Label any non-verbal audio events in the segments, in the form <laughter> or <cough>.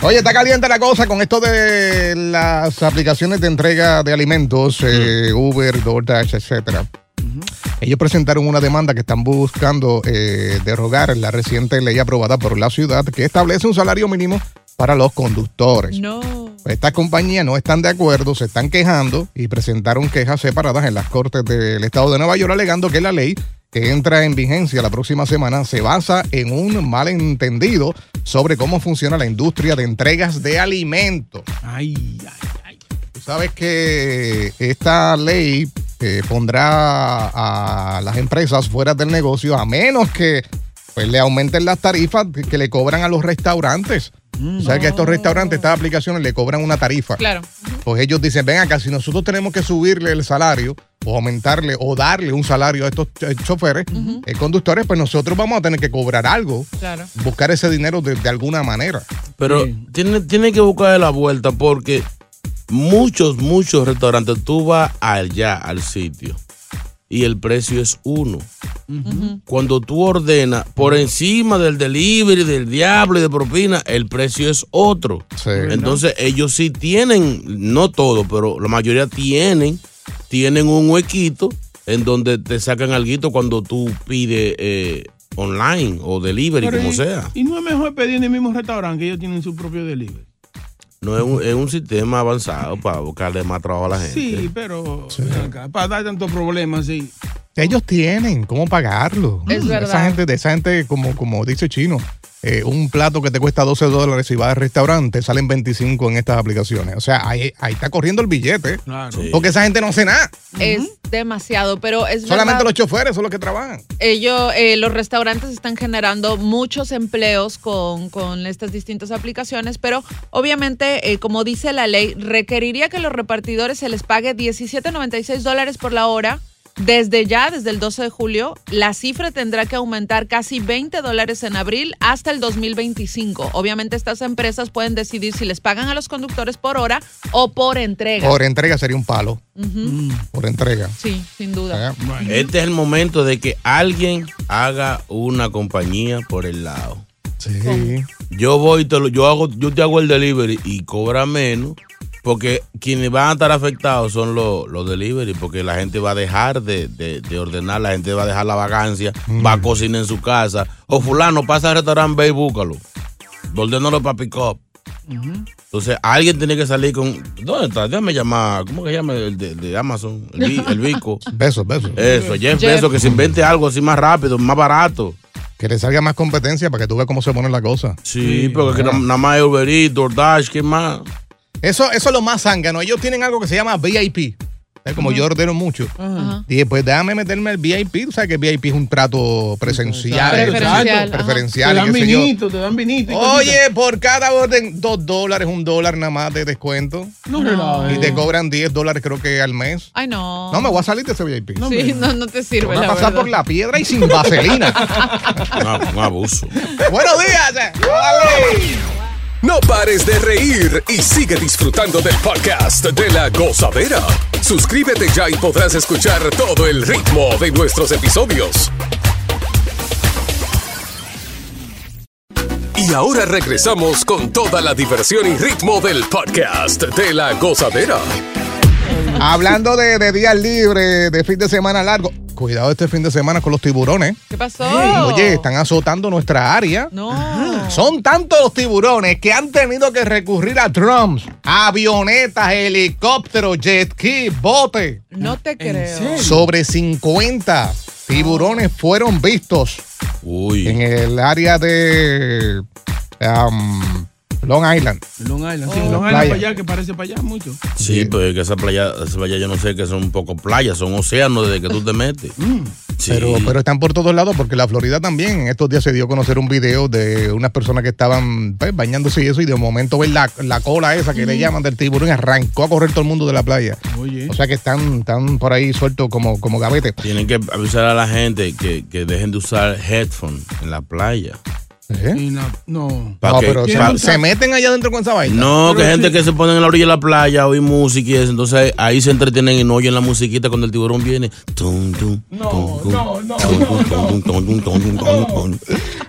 Oye, está caliente la cosa con esto de las aplicaciones de entrega de alimentos, eh, Uber, DoorDash, etcétera. Ellos presentaron una demanda que están buscando eh, derogar la reciente ley aprobada por la ciudad que establece un salario mínimo para los conductores. No. Estas compañías no están de acuerdo, se están quejando y presentaron quejas separadas en las cortes del estado de Nueva York alegando que la ley que entra en vigencia la próxima semana se basa en un malentendido sobre cómo funciona la industria de entregas de alimentos. Ay, ay, ay. Tú sabes que esta ley eh, pondrá a las empresas fuera del negocio a menos que pues, le aumenten las tarifas que, le cobran a los restaurantes. O sea que a estos restaurantes, estas aplicaciones le cobran una tarifa. Claro. Pues ellos dicen, ven acá, si nosotros tenemos que subirle el salario o aumentarle o darle un salario a estos eh, choferes, eh, conductores, pues nosotros vamos a tener que cobrar algo, Claro. buscar ese dinero de, de alguna manera. Pero tiene, tiene que buscar la vuelta porque muchos, muchos restaurantes, tú vas allá al sitio y el precio es uno. Cuando tú ordenas por encima del delivery, del diablo y de propina, el precio es otro. Sí. Entonces ellos sí tienen, no todo, pero la mayoría tienen, tienen un huequito en donde te sacan algo cuando tú pides eh, online o delivery, Pero como y- sea. Y no es mejor pedir en el mismo restaurante que ellos tienen su propio delivery. No es un, es un sistema avanzado para buscarle más trabajo a la gente. Sí, pero acá, para dar tantos problemas, sí. Ellos tienen cómo pagarlo. Es Esa verdad. gente, de esa gente, como, como dice Chino, eh, un plato que te cuesta 12 dólares si vas al restaurante, salen 25 en estas aplicaciones. O sea, ahí, ahí está corriendo el billete. Claro. Sí. Porque esa gente no hace nada. Es demasiado, pero es Solamente verdad, los choferes son los que trabajan. ellos, eh, los restaurantes están generando muchos empleos con, con estas distintas aplicaciones, pero obviamente, eh, como dice la ley, requeriría que los repartidores se les pague 17.96 dólares por la hora. Desde ya, desde el 12 de julio, la cifra tendrá que aumentar casi 20 dólares en abril hasta el 2025. Obviamente estas empresas pueden decidir si les pagan a los conductores por hora o por entrega. Por entrega sería un palo. Ujú. Por entrega. Sí, sin duda. ¿Eh? Este es el momento de que alguien haga una compañía por el lado. Sí. Yo voy, te lo- yo hago, yo te hago el delivery y cobra menos. Porque quienes van a estar afectados son los, los delivery, porque la gente va a dejar de, de- de ordenar, la gente va a dejar la vagancia, va a cocinar en su casa. O fulano, pasa al restaurante, ve y búscalo. Ordénalo para pick up. Entonces, alguien tiene que salir con. ¿Dónde está? Déjame llamar. ¿Cómo que se llama el de, de Amazon? El, el Vico. <laughs> Besos, besos. Eso, Jeff Jeff. Bezos, que se invente algo así más rápido, más barato. Que le salga más competencia para que tú veas cómo se ponen las cosas. Sí, porque que na- nada más es Uber Eats, DoorDash, ¿qué más? Eso, eso es lo más zángano. Ellos tienen algo que se llama VIP. Es Como yo ordeno mucho. Ajá. Dije, pues déjame meterme al VIP. Tú sabes que VIP es un trato presencial. Preferencial, preferencial, Te dan vinito, te dan vinito. Oye, por cada orden, dos dólares, un dólar nada más de descuento. no relajes. Y te cobran 10 dólares, creo que al mes. Ay, no. No, me voy a salir de ese VIP. No, Sí, no, no te sirve, voy a la pasar verdad. por la piedra y sin vaselina. <laughs> Un abuso. Buenos días. No pares de reír y sigue disfrutando del podcast de la gozadera. Suscríbete ya y podrás escuchar todo el ritmo de nuestros episodios. Y ahora regresamos con toda la diversión y ritmo del podcast de la gozadera. Hablando de, de días libres, de fin de semana largo. Cuidado este fin de semana con los tiburones. ¿Qué pasó? Oye, están azotando nuestra área. No. Son tantos los tiburones que han tenido que recurrir a drums, avionetas, helicópteros, jet ski, bote. No te creo. Sobre 50 tiburones fueron vistos Uy. en el área de um, Long Island. Long Island, sí, Oh. Long Island Playa. para allá, que parece para allá mucho. Sí, pues que esa playa, esa playa yo no sé que son un poco playas, son océanos desde que tú te metes. <laughs> Sí. Pero, pero están por todos lados porque la Florida también. En estos días se dio a conocer un video de unas personas que estaban pues, bañándose y eso, y de momento ven la, la cola esa que le llaman del tiburón y arrancó a correr todo el mundo de la playa. Oye. O sea que están, están por ahí sueltos como, como gavete. Tienen que avisar a la gente que, que dejen de usar headphones en la playa. ¿Eh? Y no, no. Pero se, meten allá adentro con esa vaina. No, que Pero gente sí. que se ponen en la orilla de la playa a oír música y eso. Entonces ahí se entretienen y no oyen la musiquita cuando el tiburón viene. Tum, tum, No, tum, tum, no, no,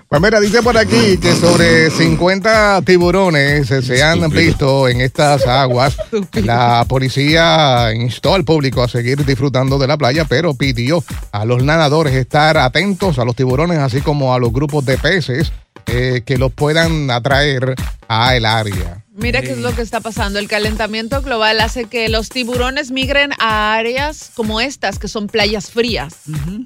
Pues mira, dice por aquí que sobre 50 tiburones se han visto en estas aguas. La policía instó al público a seguir disfrutando de la playa, pero pidió a los nadadores estar atentos a los tiburones, así como a los grupos de peces eh, que los puedan atraer a el área. Mira qué es lo que está pasando. El calentamiento global hace que los tiburones migren a áreas como estas, que son playas frías.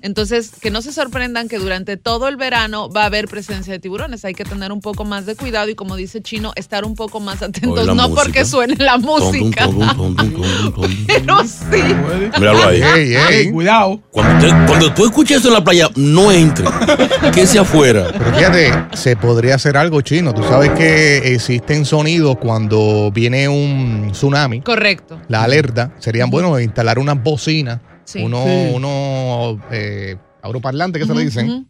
Entonces, que no se sorprendan que durante todo el verano va a haber presencia de tiburones. Hay que tener un poco más de cuidado y, como dice Chino, estar un poco más atentos. No música. porque suene la música, pero sí. Míralo ahí. Ey, ey. Ey, cuidado. Cuando tú escuches eso en la playa, no entre. Que sea afuera. Pero fíjate, se podría hacer algo chino. Tú sabes que existen sonidos cuando viene un tsunami. Correcto. la alerta, serían buenos instalar unas bocinas, Sí. unos, Sí. unos eh, que se le dicen.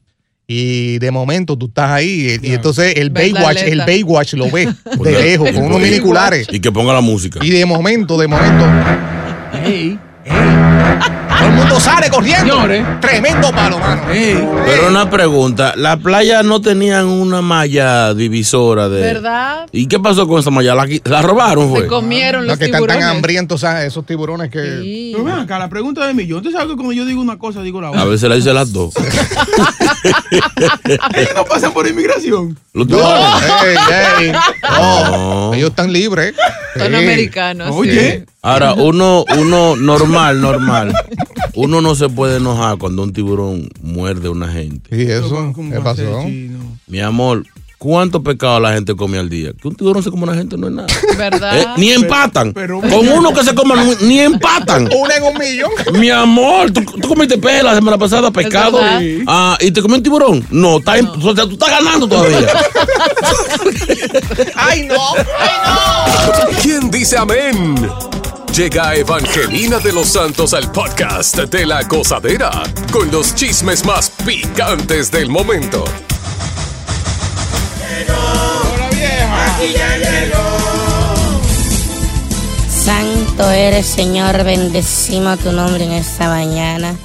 Y de momento tú estás ahí y, y entonces el Baywatch, el. Baywatch lo ve <laughs> de lejos con unos miniculares. Y que ponga la música. Y de momento, de momento, Ey, todo el mundo sale corriendo. Señores. Tremendo palo, mano. Pero una pregunta, las playas no tenían una malla divisora de... ¿Verdad? ¿Y qué pasó con esa malla? ¿La, robaron Se fue? comieron No, los que están tan hambrientos ¿sabes? esos tiburones que... Sí. Pero ven acá, la pregunta de millón. Tú sabes que cuando yo digo una cosa, digo la A otra. veces la dice las dos. <laughs> Ellos no pasan por inmigración. Los No, tiburones. No, No. ellos están libres. Son Sí. americanos. Oye. Ahora, <laughs> uno, uno normal, normal. Uno no se puede enojar cuando un tiburón muerde a una gente. Sí, eso. ¿Cómo ¿Qué pasó? Mi amor, ¿cuántos pecados la gente come al día? Que un tiburón se come a una gente no es nada. <laughs> ¿Verdad? Eh, ni empatan. pero- Con uno que se coma, ni empatan. <laughs> Una en un millón. Mi amor, ¿tú, tú comiste pez la semana pasada, pescado. Ah, ¿y te comió un tiburón? No, está en- o sea, tú estás ganando todavía. ¡Ay, no! ¡Ay, ¿Quién dice amén? Llega Evangelina de los Santos al podcast de la gozadera con los chismes más picantes del momento. Santo eres, Señor, bendecimos tu nombre en esta mañana.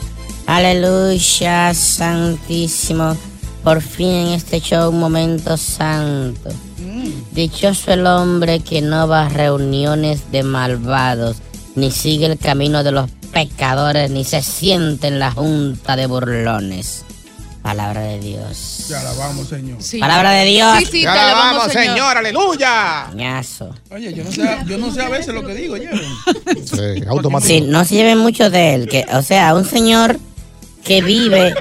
Aleluya, santísimo. Por fin en este show, un momento santo. Dichoso el hombre que no va a reuniones de malvados, ni sigue el camino de los pecadores, ni se siente en la junta de burlones. Palabra de Dios. Te alabamos, Señor. Sí. Palabra de Dios. Sí, sí, te Ya alabamos, vamos, señor. señor, aleluya. Ñazo. Oye, yo no sé, yo no sé a veces lo que digo, ¿ya? <laughs> Sí, automático. Sí, no se lleven mucho de él. Que, o sea, un señor que vive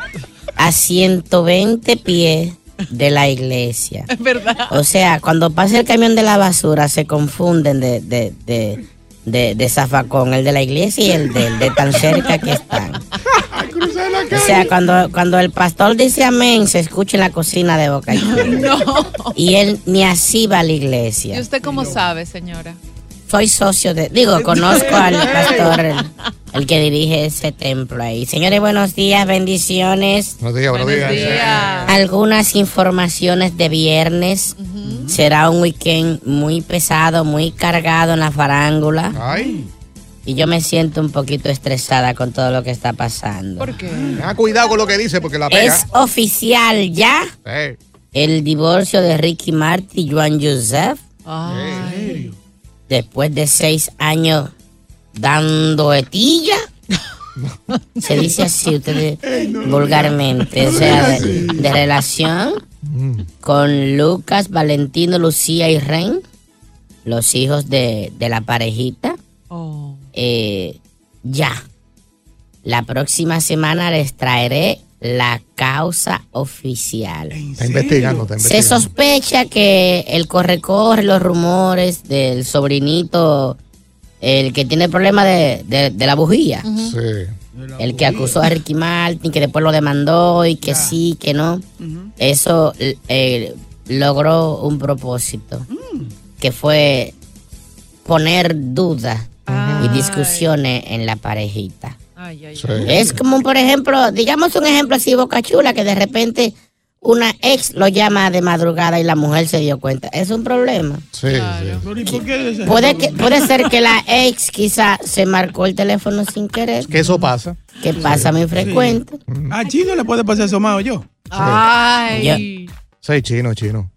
a 120 pies de la iglesia. Es verdad. O sea, cuando pasa el camión de la basura se confunden de, de, de, de, de zafacón, el de la iglesia y el de, de tan cerca que están. <laughs> O sea, cuando, cuando el pastor dice amén, se escucha en la cocina de Boca. <laughs> No. Y él ni así va a la ¿Y iglesia. usted cómo sabe, señora? Soy socio de, digo, conozco al pastor, el, el que dirige ese templo ahí. Señores, buenos días, bendiciones. Buenos días, buenos Buenos días. días. Algunas informaciones de viernes. Será un weekend muy pesado, muy cargado en la farándula. Ay, Y yo me siento un poquito estresada con todo lo que está pasando. ¿Por qué? tenga cuidado con lo que dice porque la pega. Es oficial ya Sí. el divorcio de Ricky Martin y Joan Joseph Ay. Después de seis años dando etilla. <laughs> Se dice así, ustedes vulgarmente. O sea, de, de relación con Lucas, Valentino, Lucía y Ren, los hijos de, de la parejita. Eh, ya. La próxima semana les traeré la causa oficial. Está investigando, está Se investigando. sospecha que el corre-corre, los rumores del sobrinito, el que tiene el problema de, de- de la bujía, Sí. el que acusó a Ricky Martin, que después lo demandó y que sí, que no, eso eh, logró un propósito, que fue poner dudas y discusiones en la parejita. Es como, por ejemplo, digamos un ejemplo así, Boca Chula, que de repente una ex lo llama de madrugada y la mujer se dio cuenta. Es un problema. Sí, Pero, ¿y por qué ese- Puede, que, puede ser que la ex quizá se marcó el teléfono sin querer. Que eso pasa. Que pasa muy frecuente. A Chino le puede pasar eso más yo. Ay. Sí, chino, chino.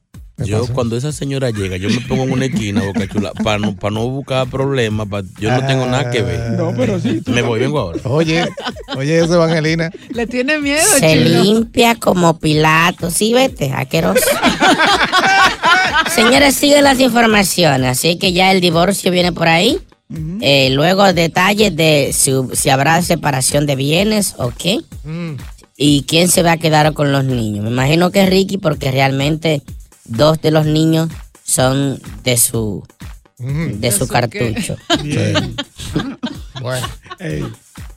Yo, cuando esa señora llega, yo me pongo en una esquina, boca chula, para no, pa' no buscar problemas. pa- yo no tengo nada que ver. No, pero sí. Me voy, vengo ahora. Oye, oye, eso, Evangelina. Le tiene miedo, Se chino. limpia como Pilato. Sí, vete, asqueroso. <laughs> Señores, siguen las informaciones. Así que ya el divorcio viene por ahí. Eh, luego detalles de si, si habrá separación de bienes o qué. ¿Y quién se va a quedar con los niños? Me imagino que Ricky porque realmente dos de los niños son de su de su cartucho. Bueno.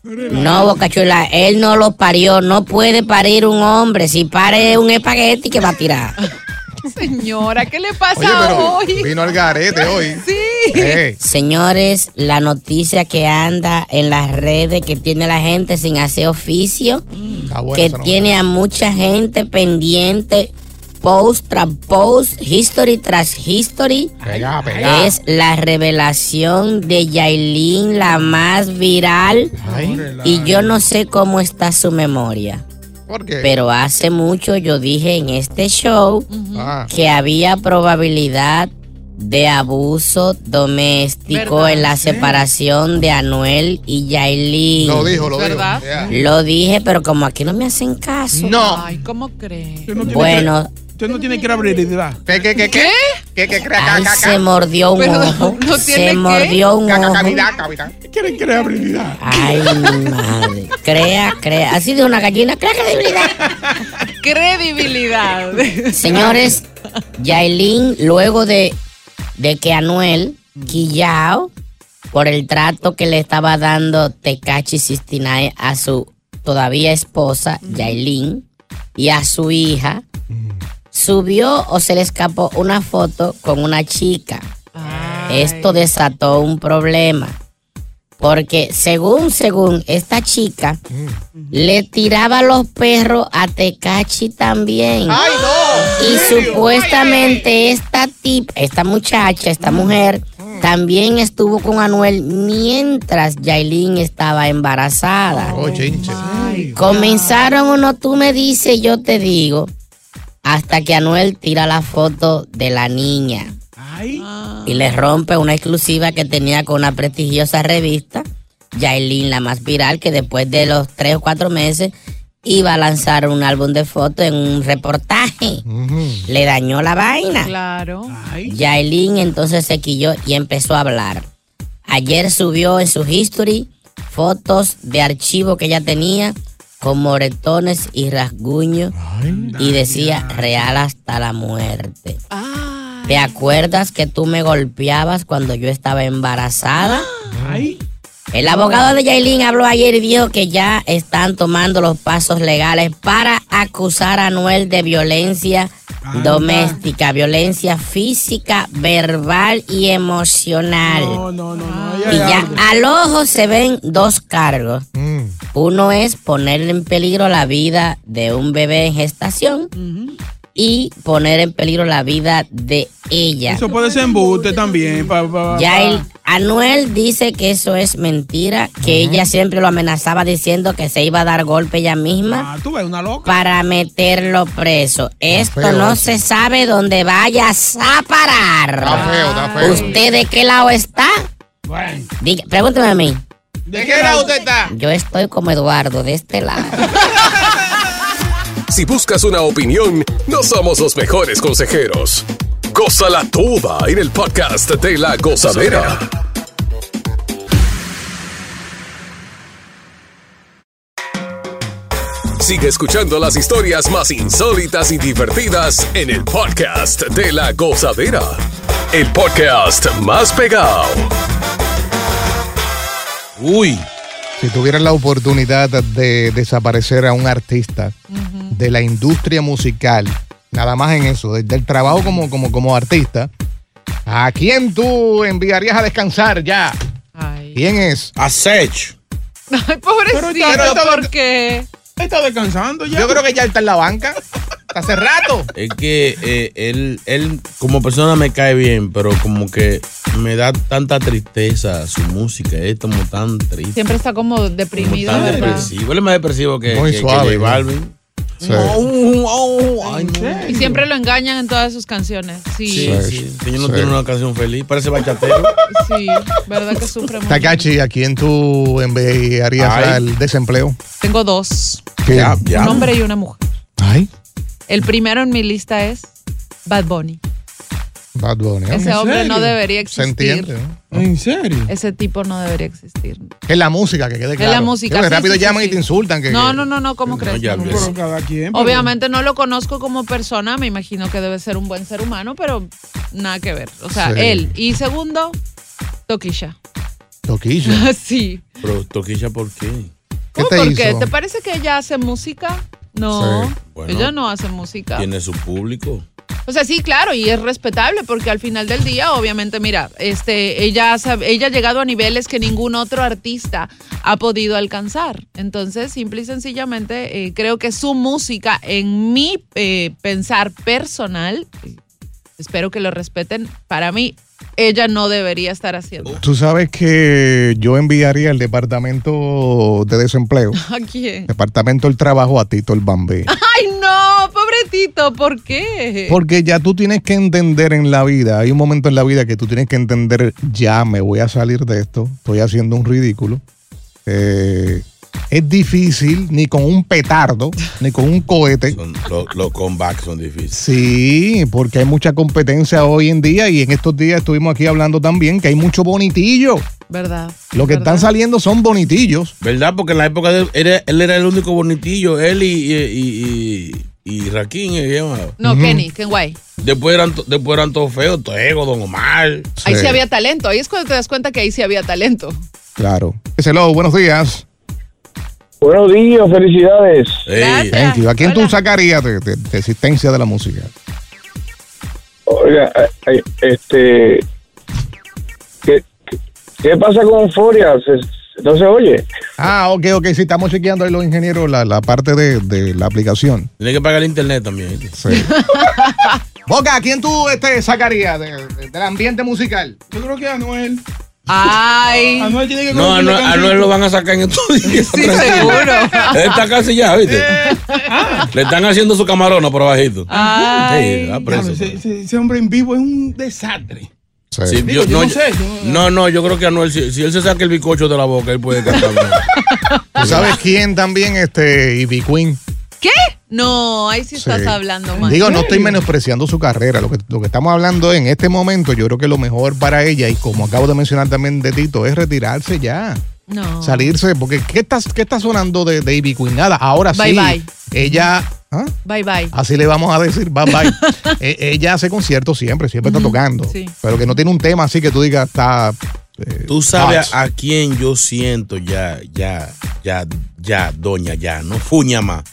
No, Boca Chula, él no lo parió, no puede parir un hombre. Si pare un espagueti que va a tirar. <laughs> Señora, ¿qué le pasa Oye, pero hoy? vino al garete hoy. <laughs> Sí. Señores, la noticia que anda en las redes que tiene la gente sin hacer oficio, que tiene a mucha gente pendiente, post tras post, history tras history, es la revelación de Yailin, la más viral. Ay, Y yo no sé cómo está su memoria. ¿Por qué? Pero hace mucho yo dije en este show Ah. que había probabilidad de abuso doméstico ¿Verdad? en la separación de Anuel y Yailin. Lo dijo, lo ¿Verdad? dijo. Yeah. Lo dije, pero como aquí no me hacen caso. No. Ay, ¿cómo cree? Usted no Bueno, que- Usted no tiene que abrir ¿Qué, qué, qué, qué? ¿Qué, qué, ay, se mordió un ojo. ¿no tiene se qué? mordió un ojo. crear habilidad. Ay, mi madre. Crea, crea. Así de una gallina, crea credibilidad. Credibilidad. Señores, Yailin, luego de, de que Anuel quillao por el trato que le estaba dando Tecachi Sistinae a su todavía esposa, Yailin, y a su hija, subió o se le escapó una foto con una chica. Esto desató un problema. Porque según, según esta chica, le tiraba los perros a Tecachi también. ¡Ay, no! Y supuestamente esta tip, esta muchacha, esta mujer, también estuvo con Anuel mientras Yailin estaba embarazada. Oh. Comenzaron uno, tú me dices, yo te digo, hasta que Anuel tira la foto de la niña Ay. y le rompe una exclusiva que tenía con una prestigiosa revista, Yailin, la más viral, que después de los tres o cuatro meses iba a lanzar un álbum de fotos en un reportaje. Le dañó la vaina. Claro. Ay. Yailin entonces se quilló y empezó a hablar. Ayer subió en su history fotos de archivo que ella tenía con moretones y rasguños y decía real hasta la muerte. ¿Te acuerdas que tú me golpeabas cuando yo estaba embarazada? Ay. El abogado de Yailin habló ayer y dijo que ya están tomando los pasos legales para acusar a Anuel de violencia doméstica, violencia física, verbal y emocional. No, no, no. Y ya al ojo se ven dos cargos. Mm. Uno es poner en peligro la vida de un bebé en gestación y poner en peligro la vida de ella. Eso puede ser embuste también. Pa, pa, Ya el, Anuel dice que eso es mentira, que ella siempre lo amenazaba diciendo que se iba a dar golpe ella misma Ah, tú ves una loca. para meterlo preso. Esto feo no eso. se sabe dónde vayas a parar. Está feo, está feo. ¿Usted de qué lado está? Bueno. Diga, pregúntame a mí. ¿De qué lado usted está? Yo estoy como Eduardo, de este lado. Si buscas una opinión, no somos los mejores consejeros. Gózala toda en el podcast de la gozadera. Sigue escuchando las historias más insólitas y divertidas en el podcast de la gozadera. El podcast más pegado. Uy. Si tuvieran la oportunidad de desaparecer a un artista de la industria musical, nada más en eso, de- del trabajo como, como, como artista, ¿a quién tú enviarías a descansar ya? ¿Quién es? A Sech. Ay, pobrecito, Pero- ¿por qué? Está descansando ya. Yo creo que ya está en la banca. Hace rato. Es que eh, él, él como persona me cae bien, pero como que me da tanta tristeza su música, es como tan triste. Siempre está como deprimido, tan ¿verdad? depresivo. Él es más depresivo que, Muy que- que suave, J ¿no? Balvin. Sí. Oh, oh, ay, no. Y siempre lo engañan en todas sus canciones. Sí, Sí, sí, sí. Señor no Sí. tiene una canción feliz, parece bachatero. verdad que sufre mucho. Takachi, ¿a quién tú enviarías Ay. al desempleo? Tengo dos, ¿Qué? Ya, ya. un hombre y una mujer. Ay, El primero en mi lista es Bad Bunny. Bad Bunny. Ese hombre no debería Se existir. entiende. ¿no? ¿En serio? Ese tipo no debería existir. Es la música, que quede Es claro. la música, Sí, porque sí, rápido sí, sí, llaman y te insultan. Que, No, que- no, no, no, ¿cómo crees? ya No. Pero cada quien. pero- Obviamente no lo conozco como persona, me imagino que debe ser un buen ser humano, pero nada que ver. O sea, Sí. él. Y segundo, Toquilla. Toquilla. <laughs> sí. Pero Toquilla, ¿por qué? ¿Qué ¿Cómo te por qué? ¿Te parece que ella hace música? No, Sí. Bueno. ella no hace música. Tiene su público. O sea, sí, claro, y es respetable porque al final del día, obviamente, mira, este, ella, ella ha llegado a niveles que ningún otro artista ha podido alcanzar. Entonces, simple y sencillamente, eh, creo que su música, en mi eh, pensar personal, eh, espero que lo respeten, para mí, ella no debería estar haciendo. Tú sabes que yo enviaría el departamento de desempleo, <laughs> ¿A quién? departamento del trabajo a Tito el Bambé. Ay, no, pobrecito, ¿por qué? Porque ya tú tienes que entender en la vida, hay un momento en la vida que tú tienes que entender, ya me voy a salir de esto, estoy haciendo un ridículo. Eh, es difícil, ni con un petardo, <laughs> ni con un cohete. Son- lo- los comebacks son difíciles. Sí, porque hay mucha competencia hoy en día y en estos días estuvimos aquí hablando también que hay mucho bonitillo. ¿Verdad? Lo que ¿Verdad? están saliendo son bonitillos. ¿Verdad? Porque en la época de él, era- él era el único bonitillo, él y, y, y, y, y Raquín, ¿eh? No, Kenny, Ken Guay. Después eran, después eran todos feos, Tego, Don Omar. Ahí sí Sí. había talento. Ahí es cuando te das cuenta que ahí sí había talento. Claro. Hello, buenos días. Buenos días, felicidades. Ey, Gracias. Thank you. ¿A quién tú Hola. sacarías de, de- de existencia de la música? Oiga, este, ¿qué, qué, pasa con Euforia? ¿Se- ¿No se oye? Ah, ok, ok. Sí, estamos chequeando ahí los ingenieros la, la parte de, de la aplicación. Tiene que pagar el internet también. Sí. <laughs> Boca, ¿a quién tú este, sacarías de- de- del ambiente musical? Yo creo que Anuel. Ay. Anuel tiene que No, a conocer la Noel- a canción. Noel lo van a sacar en estos días. Sí, <laughs> tranquilo. seguro. Él está casi ya, ¿viste? Le están haciendo su camarona por abajito. Ay. Sí, preso. ese, ese- ese hombre en vivo es un desastre. Sí. Sí, Digo, yo no sé, yo- no, no, yo creo que Anuel, si, si él se saca el bicocho de la boca, él puede cantar. <laughs> ¿Tú sabes quién también? Este, Ivy Queen. ¿Qué? No, ahí sí estás Sí. hablando mal. Digo, no estoy menospreciando su carrera. Lo que, lo que estamos hablando en este momento, yo creo que lo mejor para ella, y como acabo de mencionar también de Tito, es retirarse ya. no. Salirse, porque ¿qué está, qué está sonando de, de Ivy Queen? Nada, ahora Bye, sí. bye. Ella, ¿ah? Bye bye. así le vamos a decir, bye bye. <laughs> E- ella hace conciertos siempre, siempre está tocando. sí. Pero que no tiene un tema así que tú digas, está. eh, Tú sabes hot. a quién yo siento ya, ya, ya, ya, doña, ya, no fuña más.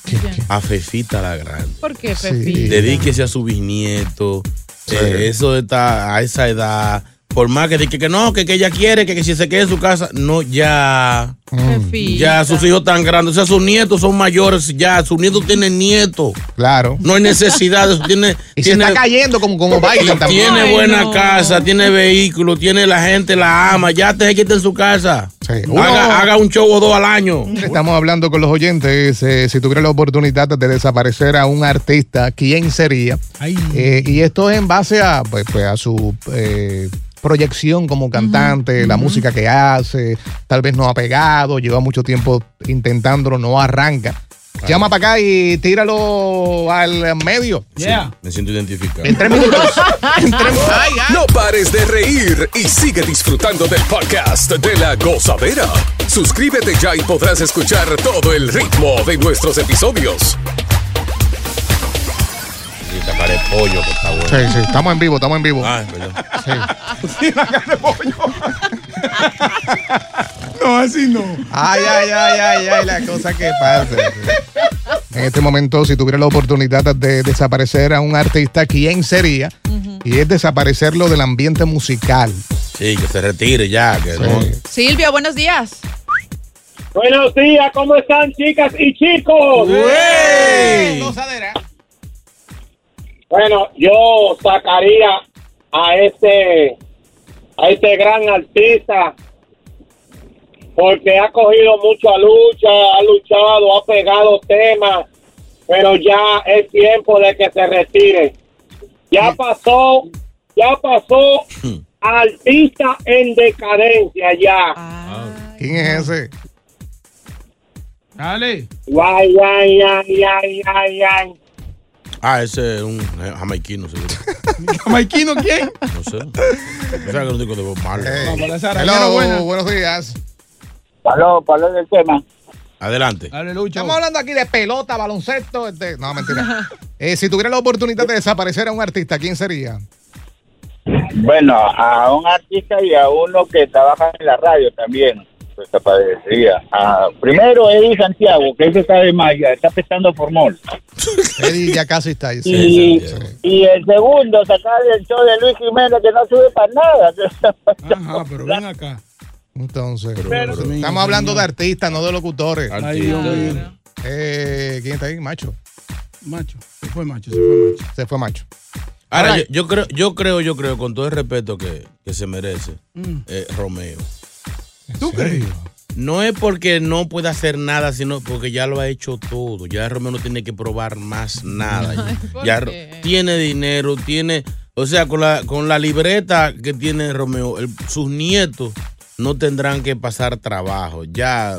A Fefita la Grande. ¿Por qué, Sí. Pepi? Dedíquese a su bisnieto. Eh, eso está a esa edad. Por más que diga que no, que, que ella quiere, que, que si se quede en su casa. No, ya. Pepita. Ya sus hijos están grandes. O sea, sus nietos son mayores. Ya, sus nietos tienen nietos. Claro. No hay necesidad de eso. <laughs> Tiene, Y se está cayendo como, como Biden también. tiene Ay, buena no. casa, tiene vehículo, tiene la gente, la ama. Ya te quita en su casa. Sí. Uno- Haga, haga un show o dos al año. Estamos hablando con los oyentes. eh, si tuviera la oportunidad de desaparecer a un artista, ¿quién sería? Eh, y esto es en base a, pues, pues, a su eh, proyección como cantante, la música que hace, tal vez no ha pegado, lleva mucho tiempo intentándolo, no arranca. Llama para acá y tíralo al medio. Me siento identificado. En tres minutos. <laughs> No pares de reír y sigue disfrutando del podcast de la gozadera. Suscríbete ya y podrás escuchar todo el ritmo de nuestros episodios. Y tacaré pollo, que está bueno. Sí, sí, estamos en vivo, estamos en vivo. Ah, perdón. Sí. <laughs> <laughs> No, así no. Ay, ay, ay, ay, ay, la cosa que pasa. En este momento, si tuviera la oportunidad de desaparecer a un artista, ¿quién sería? Y es desaparecerlo del ambiente musical. Sí, que se retire ya. Que no. Silvio, buenos días. Buenos días, ¿cómo están chicas y chicos? Bueno, yo sacaría a este a este gran artista porque ha cogido mucha lucha, ha luchado, ha pegado temas, pero ya es tiempo de que se retire. Ya pasó, ya pasó artista en decadencia ya. ¿Quién es ese? Dale. Guay, guay, ay, ay, ay, ay. Ah, ese es un jamaiquino, seguro. <laughs> ¿Jamaiquino quién? No sé. O sea, que digo de Bob Marley. Hello, buenos días. Pablo, Pablo del tema. Adelante. Estamos hablando aquí de pelota, baloncesto. este- No, mentira. <laughs> Eh, si tuviera la oportunidad de desaparecer a un artista, ¿quién sería? Bueno, a un artista y a uno que trabaja en la radio también, desaparecería. Ah, primero Eddie Santiago, que ese está de magia, está prestando formol. <laughs> Eddie ya casi está ahí. y, y el segundo, sacar el show de Luis Jiménez, que no sube para nada. Ajá, pero ven acá. Entonces, Pero- estamos hablando de artistas, no de locutores. Mío. Eh, ¿Quién está ahí? Macho. Macho. Se fue macho, se fue macho. Se fue Macho. Ahora, yo, yo creo, yo creo, yo creo, con todo el respeto que, que se merece, Mm. eh, Romeo. ¿Tú crees? No es porque no pueda hacer nada, sino porque ya lo ha hecho todo. Ya Romeo no tiene que probar más nada. <laughs> ¿por ya qué? Tiene dinero, tiene, o sea, con la, con la libreta que tiene Romeo, el- sus nietos no tendrán que pasar trabajo. Ya.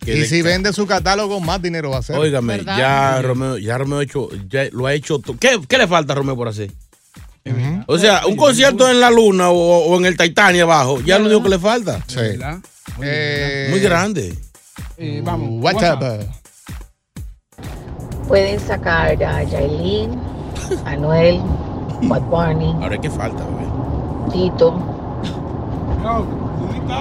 que Y si vende su catálogo, más dinero va a hacer. Óigame, ¿Verdad? ya Romeo, ya Romeo ha hecho, ya lo ha hecho todo. ¿Qué, qué le falta a Romeo por hacer? O sea, un concierto en la luna o, o en el Titanic abajo, ya lo único que le falta. Sí. Eh, Muy grande. Eh, vamos. WhatsApp. Pueden sacar a Yailin, Anuel, <laughs> Bad Bunny, Ahora, ¿qué falta, bebé? Tito, No,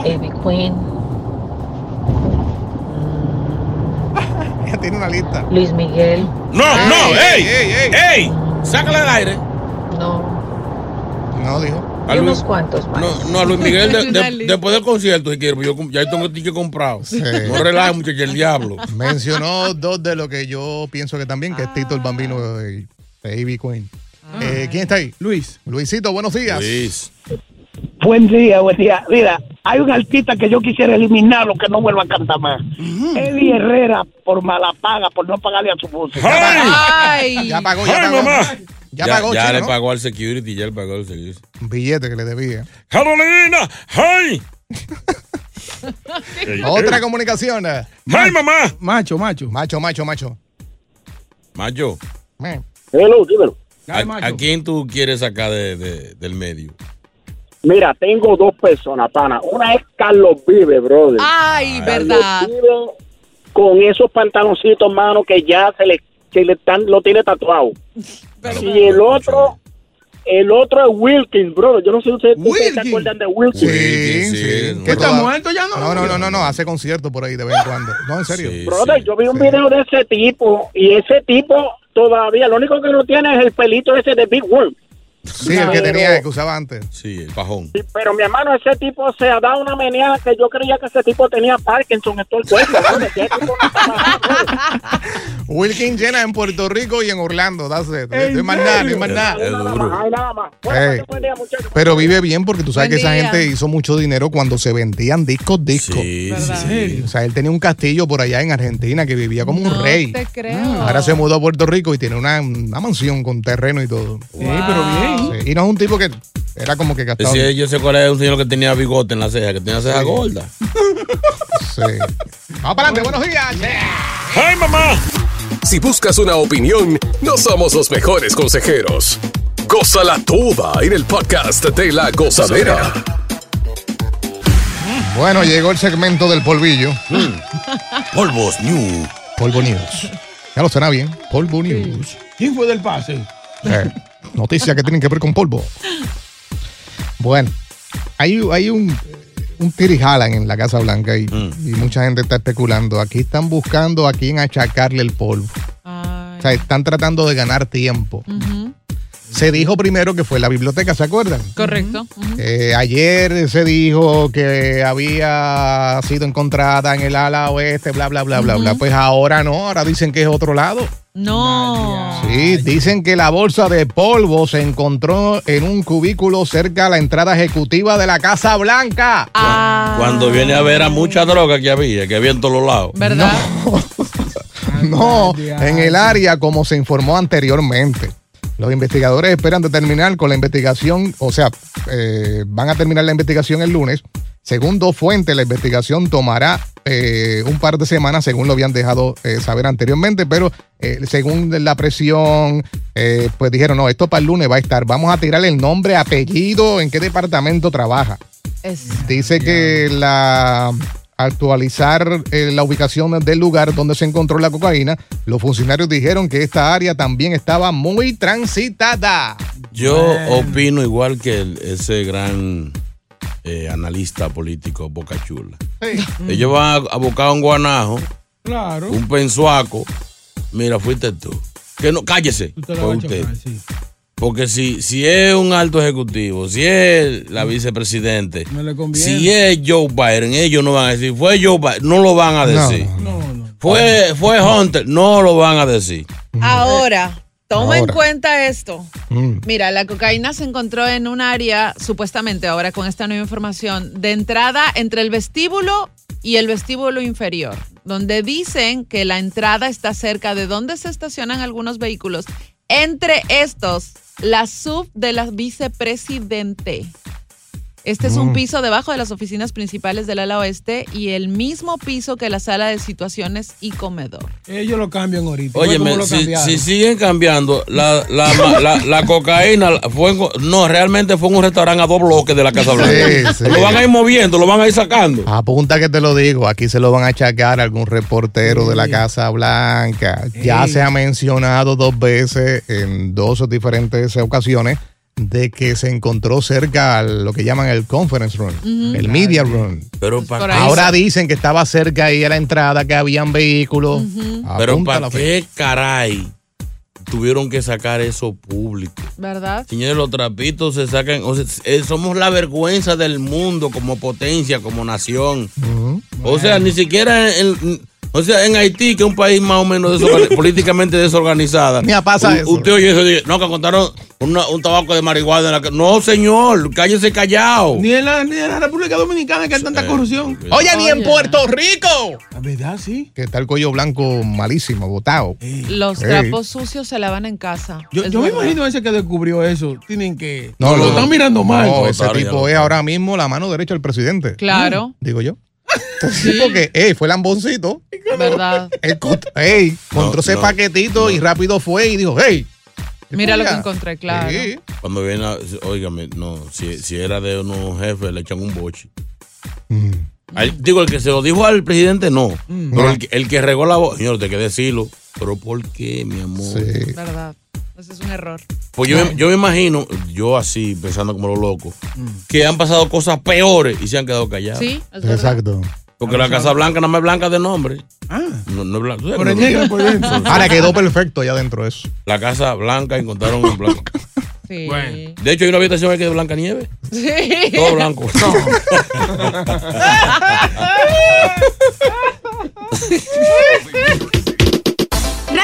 Baby Queen, <laughs> Ya tiene una lista. Luis Miguel. No, no, ey, ey, ey, ey. ey, sácale al aire. No, No, dijo. A Luis- unos cuantos más. no, no, a Luis Miguel, de- <laughs> de- después del concierto, pues yo ya tengo el ticket comprado. Sí. No relaje, muchacho, el diablo. <laughs> Mencionó dos de lo que yo pienso que también, que es Tito el Bambino y Baby Queen. Eh, ¿Quién está ahí? Luis. Luisito, buenos días. Luis. Buen día, buen día. Mira, hay un artista que yo quisiera eliminarlo que no vuelva a cantar más. Eddie Herrera por mala paga, por no pagarle a su música. Ay. Ya pagó, ya ¡Ay, pagó. mamá! Ya, Ya, pagó, ya le ¿no? pagó al security, ya le pagó al security. Un billete que le debía. ¡Carolina! ¡Ay! <laughs> Otra comunicación. ¡Ay, mamá! Macho, macho. Macho, macho, macho. Macho, Eh, Hello, dímelo. ¿a, quién tú quieres sacar de- de- del medio? Mira, tengo dos personas, pana. Una es Carlos Vive, brother. Ay, Carlos verdad. Vive con esos pantaloncitos, mano, que ya se le, se le están, lo tiene tatuado. Y el otro, el otro es Wilkins, brother. Yo no sé si ustedes, ustedes se acuerdan de Wilkins. Sí, Sí, sí. sí, Que ¿Qué está muerto ya? No, No, no, no, no, no, hace conciertos por ahí de vez en cuando. No, en serio. Sí, Brother, sí. yo vi un sí. video de ese tipo y ese tipo todavía, lo único que no tiene es el pelito ese de Big Worm. Sí, el que tenía, que usaba antes. Sí, el pajón. Sí, pero mi hermano, ese tipo se ha dado una meneada que yo creía que ese tipo tenía Parkinson en todo el cuerpo. <laughs> Wilkin llena en Puerto Rico y en Orlando. That's it. ¿En No hay más nada, no hay más nada. Es Nada duro. más, ay, nada más. Bueno, Ey. pase buen día. Pero vive bien porque tú sabes Buen que esa día. gente hizo mucho dinero cuando se vendían discos, discos. Sí, sí. O sea, él tenía un castillo por allá en Argentina que vivía como un No rey. te creo. Ahora se mudó a Puerto Rico y tiene una, una mansión con terreno y todo. Sí, pero bien. Sí, Y no es un tipo que Era como que gastaba. Sí, yo sé cuál es un señor que tenía bigote en la ceja, que tenía ceja Sí. gorda. <laughs> Sí. Vamos para adelante, buenos días. ¡Ay, mamá! Si buscas una opinión, no somos los mejores consejeros. Gózala toda en el podcast de La Gozadera. Bueno, llegó el segmento del polvillo. Polvos New. Polvo News. Ya lo suena bien. Polvo News. ¿Quién fue del pase? Eh, noticias que tienen que ver con polvo. Bueno, hay, hay un, un tirijalan en la Casa Blanca y, y mucha gente está especulando. Aquí están buscando a quién achacarle el polvo. O sea, están tratando de ganar tiempo. Se dijo primero que fue la biblioteca, ¿se acuerdan? Correcto. Eh, ayer se dijo que había sido encontrada en el ala oeste, bla, bla, bla, bla, bla. Pues ahora no, ahora dicen que es otro lado. No. Sí, dicen que la bolsa de polvo se encontró en un cubículo cerca a la entrada ejecutiva de la Casa Blanca. Cuando viene a ver a mucha droga que había, que había en todos los lados. ¿Verdad? No, <laughs> en el área como se informó anteriormente. Los investigadores esperan determinar con la investigación, o sea, eh, van a terminar la investigación el lunes. Según dos fuentes, la investigación tomará eh, un par de semanas, según lo habían dejado eh, saber anteriormente, pero según la presión, pues dijeron, no, esto para el lunes va a estar. Vamos a tirarle el nombre, apellido, en qué departamento trabaja. Dice que la actualizar eh, la ubicación del lugar donde se encontró la cocaína, los funcionarios dijeron que esta área también estaba muy transitada. Yo opino igual que el- ese gran eh, analista político Boca Chula. Ellos van a, a buscar un guanajo, Claro. un pensuaco. Mira, fuiste tú. Que no, cállese. Usted lo Fue usted. chocar, sí. Porque si, si es un alto ejecutivo, si es la vicepresidente, No si es Joe Biden, ellos no van a decir, fue Joe Biden, no lo van a decir. Fue, fue Hunter, no lo van a decir. Ahora, toma en cuenta esto. Mm. Mira, la cocaína se encontró en un área, supuestamente ahora con esta nueva información, de entrada entre el vestíbulo y el vestíbulo inferior, donde dicen que la entrada está cerca de donde se estacionan algunos vehículos. Entre estos, la sub de la vicepresidente. Este es un Mm. piso debajo de las oficinas principales del ala oeste y el mismo piso que la sala de situaciones y comedor. Ellos lo cambian ahorita. Oye, lo si, siguen cambiando, la, la, la- la cocaína fue en- no, realmente fue en un restaurante a dos bloques de la Casa Blanca. Sí, sí. Lo van a ir moviendo, lo van a ir sacando. Apunta que te lo digo, aquí se lo van a achacar a algún reportero de la Casa Blanca. Ya se ha mencionado dos veces en dos diferentes ocasiones de que se encontró cerca a lo que llaman el conference room, el media room. Pero Ahora dicen que estaba cerca ahí a la entrada, que habían vehículos. Pero ¿para qué caray tuvieron que sacar eso público? ¿Verdad? Señores, los trapitos se sacan. o sea, eh, somos la vergüenza del mundo como potencia, como nación. O sea, ni siquiera en, o sea, en Haití, que es un país más o menos desorgan- <laughs> políticamente desorganizada. Mira, pasa u- eso. Usted oye eso, dice, no, que contaron una- un tabaco de marihuana. En la que, no, señor, cállese callado. Ni en, la, ni en la República Dominicana que hay tanta corrupción. Oye, ni en Puerto Rico. La verdad, sí. Que está el cuello blanco malísimo, botado. Los trapos sucios se lavan en casa. Yo, me imagino ese que descubrió eso. Tienen que. No, lo están mirando mal. No, ese tipo es ahora mismo la mano derecha del presidente. Claro. Mm, Digo yo. Sí, <laughs> porque, ey, fue lamboncito. ¿Verdad? Él, ey, encontró ese no, paquetito y rápido fue y dijo, hey. Mira lo que encontré, claro. Sí. Cuando viene, a, óigame, no, si, si era de unos jefes, le echan un boche. Mm. Al- digo, el que se lo dijo al presidente, no. Mm. Pero el, que- el que regó la voz, señor, te que decirlo. Pero ¿por qué, mi amor? ¿Verdad? Es un error. Pues yo, me- yo me imagino, yo así, pensando como lo loco, que han pasado cosas peores y se han quedado callados. Sí, es verdad. Exacto. Porque la Casa Blanca nada más es blanca de nombre. Ah. No, no es blanca. Pero es negra por dentro. <laughs> Ahora quedó perfecto allá adentro eso. La Casa Blanca encontraron en blanco. Sí. De hecho, hay una habitación aquí de Blanca Nieve. Sí. Todo blanco. <laughs> <laughs>